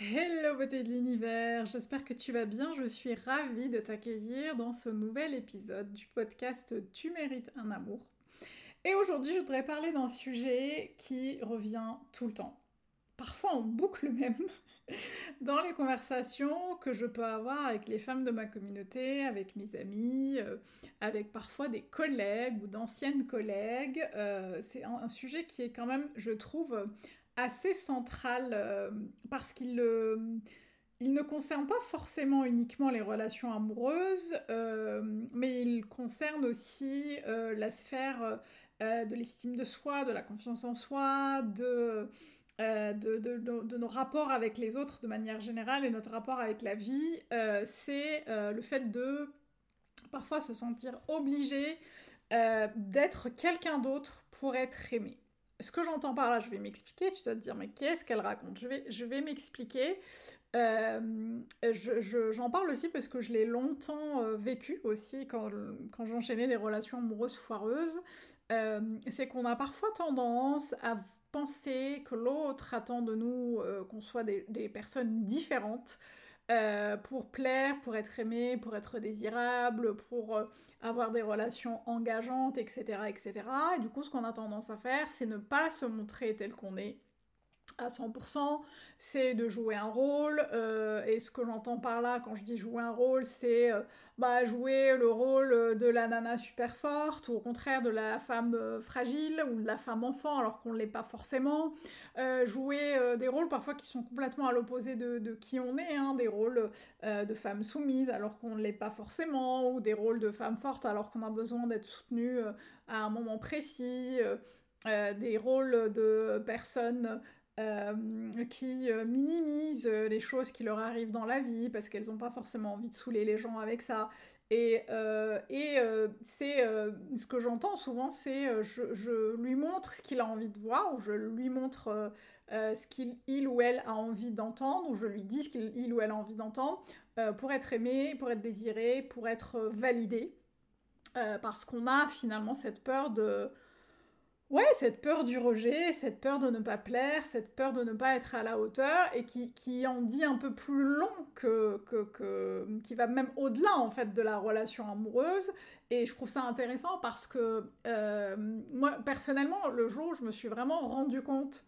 Hello beauté de l'univers, j'espère que tu vas bien, je suis ravie de t'accueillir dans ce nouvel épisode du podcast Tu mérites un amour. Et aujourd'hui je voudrais parler d'un sujet qui revient tout le temps, parfois en boucle même, dans les conversations que je peux avoir avec les femmes de ma communauté, avec mes amis, euh, avec parfois des collègues ou d'anciennes collègues. Euh, c'est un, sujet qui est quand même, je trouve, assez central euh, parce qu'il il ne concerne pas forcément uniquement les relations amoureuses, euh, mais il concerne aussi euh, la sphère de l'estime de soi, de la confiance en soi, de, nos rapports avec les autres de manière générale et notre rapport avec la vie. C'est le fait de parfois se sentir obligé d'être quelqu'un d'autre pour être aimé ce que j'entends par là, je vais m'expliquer, tu dois te dire, mais qu'est-ce qu'elle raconte? Je vais, m'expliquer. Euh, j'en parle aussi parce que je l'ai longtemps euh, vécu aussi quand, quand j'enchaînais des relations amoureuses foireuses. Euh, c'est qu'on a parfois tendance à penser que l'autre attend de nous qu'on soit des, personnes différentes pour plaire, pour être aimé, pour être désirable, pour avoir des relations engageantes, etc., etc. Et du coup, ce qu'on a tendance à faire, c'est ne pas se montrer tel qu'on est à 100%, c'est de jouer un rôle. Euh, et ce que j'entends par là quand je dis jouer un rôle, c'est euh, bah, jouer le rôle de la nana super forte ou au contraire de la femme euh, fragile ou de la femme enfant alors qu'on ne l'est pas forcément. jouer des rôles parfois qui sont complètement à l'opposé de, qui on est, hein, des rôles de femme soumise alors qu'on ne l'est pas forcément ou des rôles de femme forte alors qu'on a besoin d'être soutenu à un moment précis. des rôles de personnes euh, qui euh, minimisent euh, les choses qui leur arrivent dans la vie parce qu'elles n'ont pas forcément envie de saouler les gens avec ça. Et, et c'est ce que j'entends souvent, c'est je, je, lui montre ce qu'il a envie de voir, ou je lui montre ce qu'il il ou elle a envie d'entendre, ou je lui dis ce qu'il il ou elle a envie d'entendre, pour être aimé, pour être désiré, pour être validé. parce qu'on a finalement cette peur de Ouais, cette peur du rejet, cette peur de ne pas plaire, cette peur de ne pas être à la hauteur, et qui, qui en dit un peu plus long que, que, que qui va même au-delà en fait de la relation amoureuse. Et je trouve ça intéressant parce que euh, moi personnellement, le jour où je me suis vraiment rendu compte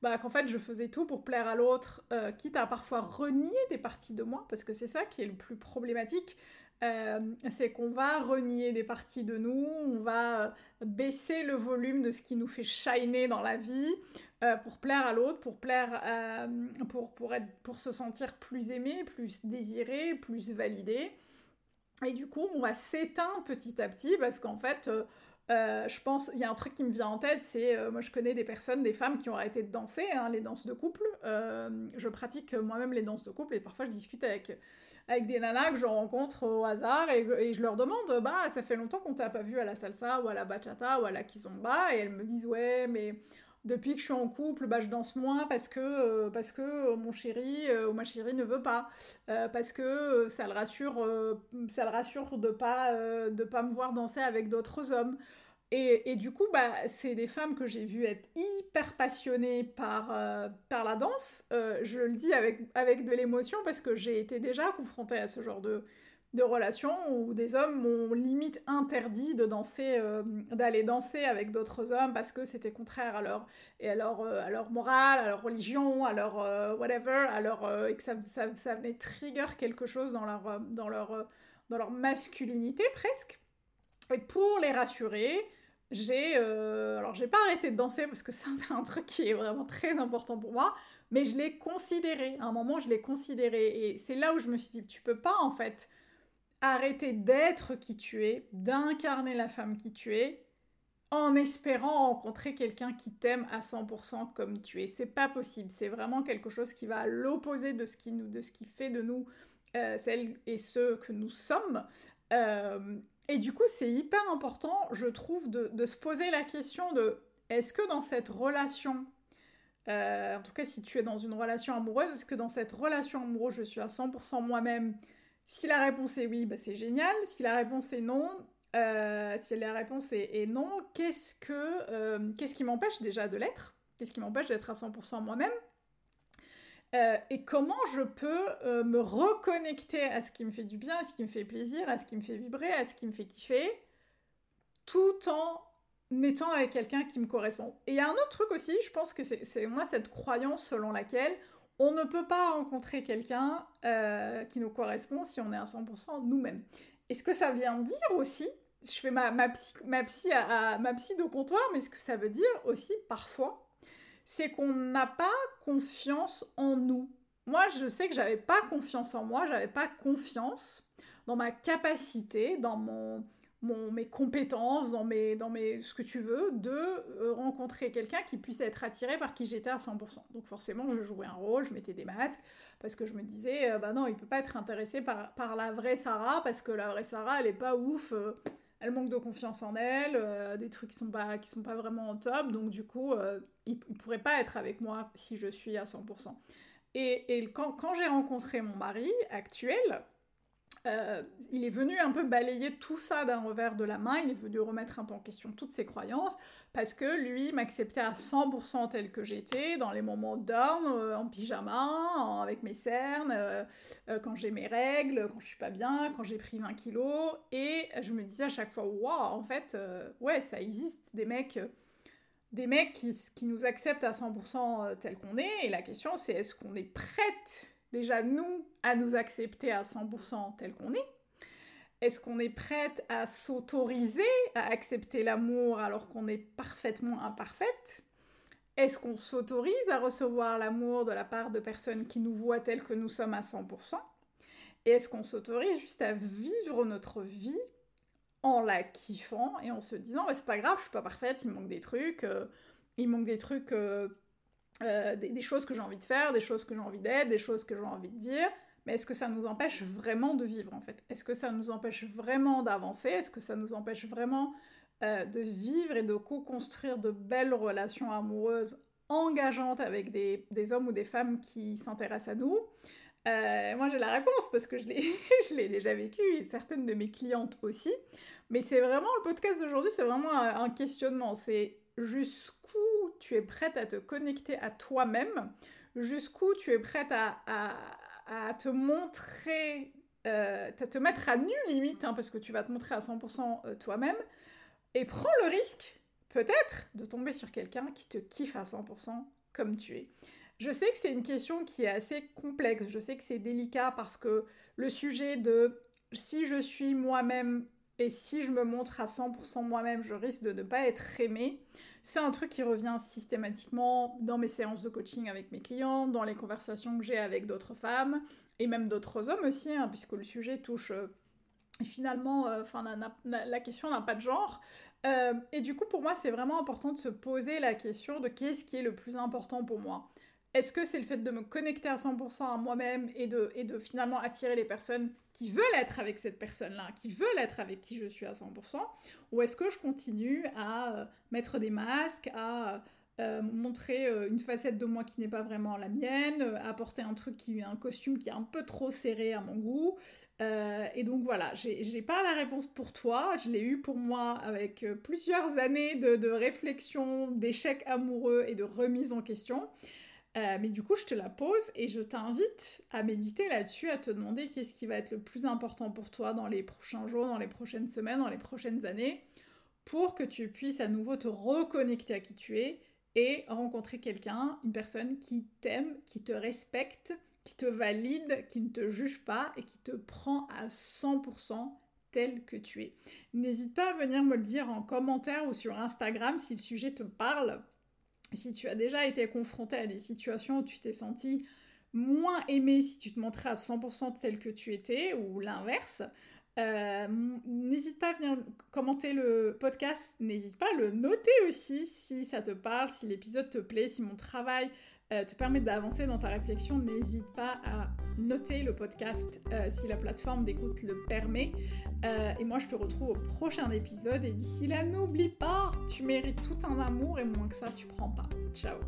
bah, qu'en fait je faisais tout pour plaire à l'autre, euh, quitte à parfois renier des parties de moi, parce que c'est ça qui est le plus problématique. Euh, c'est qu'on va renier des parties de nous, on va baisser le volume de ce qui nous fait shiner dans la vie euh, pour plaire à l'autre, pour plaire, euh, pour, pour, être, pour se sentir plus aimé, plus désiré, plus validé. Et du coup, on va s'éteindre petit à petit parce qu'en fait, je pense, il y a un truc qui me vient en tête, c'est, moi je connais des personnes, des femmes qui ont arrêté de danser, hein, les danses de couple. je pratique moi-même les danses de couple et parfois je discute avec avec des nanas que je rencontre au hasard et, je leur demande bah ça fait longtemps qu'on t'a pas vu à la salsa ou à la bachata ou à la kizomba et elles me disent ouais mais depuis que je suis en couple bah je danse moins parce que euh, parce que mon chéri euh, ou ma chérie ne veut pas euh, parce que ça le rassure ça le rassure de pas de pas me voir danser avec d'autres hommes et, du coup, bah, c'est des femmes que j'ai vues être hyper passionnées par, euh, par la danse. Euh, je le dis avec, avec de l'émotion parce que j'ai été déjà confrontée à ce genre de, de relation où des hommes m'ont limite interdit de danser, euh, d'aller danser avec d'autres hommes parce que c'était contraire à leur, et à leur, à leur morale, à leur religion, à leur whatever, à leur, et que ça, ça, ça, venait trigger quelque chose dans leur, dans leur, dans leur masculinité presque. Et pour les rassurer, j'ai euh, alors j'ai pas arrêté de danser parce que c'est un truc qui est vraiment très important pour moi mais je l'ai considéré à un moment je l'ai considéré et c'est là où je me suis dit tu peux pas en fait arrêter d'être qui tu es, d'incarner la femme qui tu es, en espérant rencontrer quelqu'un qui t'aime à 100% comme tu es. C'est pas possible. C'est vraiment quelque chose qui va à l'opposé de ce qui fait de nous euh, celles et ceux que nous sommes. Euh, et du coup, c'est hyper important, je trouve, de, se poser la question de est-ce que dans cette relation, euh, en tout cas si tu es dans une relation amoureuse, est-ce que dans cette relation amoureuse, je suis à 100% moi-même Si la réponse est oui, bah c'est génial. Si la réponse est non, euh, si la réponse est, non, qu'est-ce que qu'est-ce qui m'empêche déjà de l'être? Qu'est-ce qui m'empêche d'être à 100% moi-même? Euh, et comment je peux euh, me reconnecter à ce qui me fait du bien, à ce qui me fait plaisir, à ce qui me fait vibrer, à ce qui me fait kiffer, tout en étant avec quelqu'un qui me correspond? Et il y a un autre truc aussi, je pense que c'est moi cette croyance selon laquelle on ne peut pas rencontrer quelqu'un euh, qui nous correspond si on est à 100% nous-mêmes. Et ce que ça vient dire aussi, je fais ma, ma, psy, ma, psy ma psy de comptoir, mais ce que ça veut dire aussi parfois, c'est qu'on n'a pas confiance en nous? Moi, je sais que j'avais pas confiance en moi, j'avais pas confiance dans ma capacité, dans mon, mes compétences, dans, mes, dans mes, ce que tu veux, de euh, rencontrer quelqu'un qui puisse être attiré par qui j'étais à 100%. Donc forcément, je jouais un rôle, je mettais des masques, parce que je me disais, euh, bah non, il peut pas être intéressé par, par la vraie Sarah, parce que la vraie Sarah, elle est pas ouf. Euh, elle manque de confiance en elle, euh, des trucs qui sont pas qui sont pas vraiment en top, donc du coup, il, ne pourrait pas être avec moi si je suis à 100%. Et, et quand, quand j'ai rencontré mon mari actuel, euh, il est venu un peu balayer tout ça d'un revers de la main, il est venu remettre un peu en question toutes ses croyances, parce que lui m'acceptait à 100% tel que j'étais, dans les moments d'homme, euh, en pyjama, avec mes cernes, euh, quand j'ai mes règles, quand je suis pas bien, quand j'ai pris 20 kilos, et je me disais à chaque fois, waouh, en fait, ouais, ça existe, des mecs des mecs qui, qui, nous acceptent à 100% tel qu'on est, et la question c'est est-ce qu'on est prête déjà nous à nous accepter à 100% tel qu'on est Est-ce qu'on est prête à s'autoriser à accepter l'amour alors qu'on est parfaitement imparfaite? Est-ce qu'on s'autorise à recevoir l'amour de la part de personnes qui nous voient tels que nous sommes à 100% Et est-ce qu'on s'autorise juste à vivre notre vie en la kiffant et en se disant bah, c'est pas grave, je suis pas parfaite, il manque des trucs, euh, il manque des trucs euh, euh, des, choses que j'ai envie de faire, des choses que j'ai envie d'être, des choses que j'ai envie de dire, mais est-ce que ça nous empêche vraiment de vivre en fait? Est-ce que ça nous empêche vraiment d'avancer? Est-ce que ça nous empêche vraiment euh, de vivre et de co-construire de belles relations amoureuses engageantes avec des, hommes ou des femmes qui s'intéressent à nous? Euh, moi j'ai la réponse parce que je l'ai déjà vécu et certaines de mes clientes aussi. Mais c'est vraiment le podcast d'aujourd'hui, c'est vraiment un questionnement. C'est jusqu'où tu es prête à te connecter à toi-même, jusqu'où tu es prête à, te montrer, euh, à te mettre à nu limite, hein, parce que tu vas te montrer à 100% euh, toi-même, et prends le risque, peut-être, de tomber sur quelqu'un qui te kiffe à 100% comme tu es. Je sais que c'est une question qui est assez complexe, je sais que c'est délicat parce que le sujet de si je suis moi-même et si je me montre à 100% moi-même, je risque de ne pas être aimée. C'est un truc qui revient systématiquement dans mes séances de coaching avec mes clients, dans les conversations que j'ai avec d'autres femmes et même d'autres hommes aussi, hein, puisque le sujet touche euh, finalement, euh, la question n'a pas de genre. Euh, et du coup, pour moi, c'est vraiment important de se poser la question de qu'est-ce qui est le plus important pour moi. Est-ce que c'est le fait de me connecter à 100% à moi-même et de, et de finalement attirer les personnes qui veulent être avec cette personne-là, qui veulent être avec qui je suis à 100% Ou est-ce que je continue à euh, mettre des masques, à euh, montrer euh, une facette de moi qui n'est pas vraiment la mienne, à porter un truc qui un costume qui est un peu trop serré à mon goût Et donc voilà, j'ai pas la réponse pour toi, je l'ai eu pour moi avec plusieurs années de, de réflexion, d'échecs amoureux et de remise en question. Euh, mais du coup, je te la pose et je t'invite à méditer là-dessus, à te demander qu'est-ce qui va être le plus important pour toi dans les prochains jours, dans les prochaines semaines, dans les prochaines années, pour que tu puisses à nouveau te reconnecter à qui tu es et rencontrer quelqu'un, une personne qui t'aime, qui te respecte, qui te valide, qui ne te juge pas et qui te prend à 100% tel que tu es. N'hésite pas à venir me le dire en commentaire ou sur Instagram si le sujet te parle si tu as déjà été confronté à des situations où tu t'es senti moins aimé si tu te montrais à 100% tel que tu étais, ou l'inverse, Euh, n'hésite pas à venir commenter le podcast, n'hésite pas à le noter aussi si ça te parle, si l'épisode te plaît, si mon travail euh, te permet d'avancer dans ta réflexion, n'hésite pas à noter le podcast euh, si la plateforme d'écoute le permet. et moi je te retrouve au prochain épisode et d'ici là n'oublie pas, tu mérites tout un amour et moins que ça tu prends pas. Ciao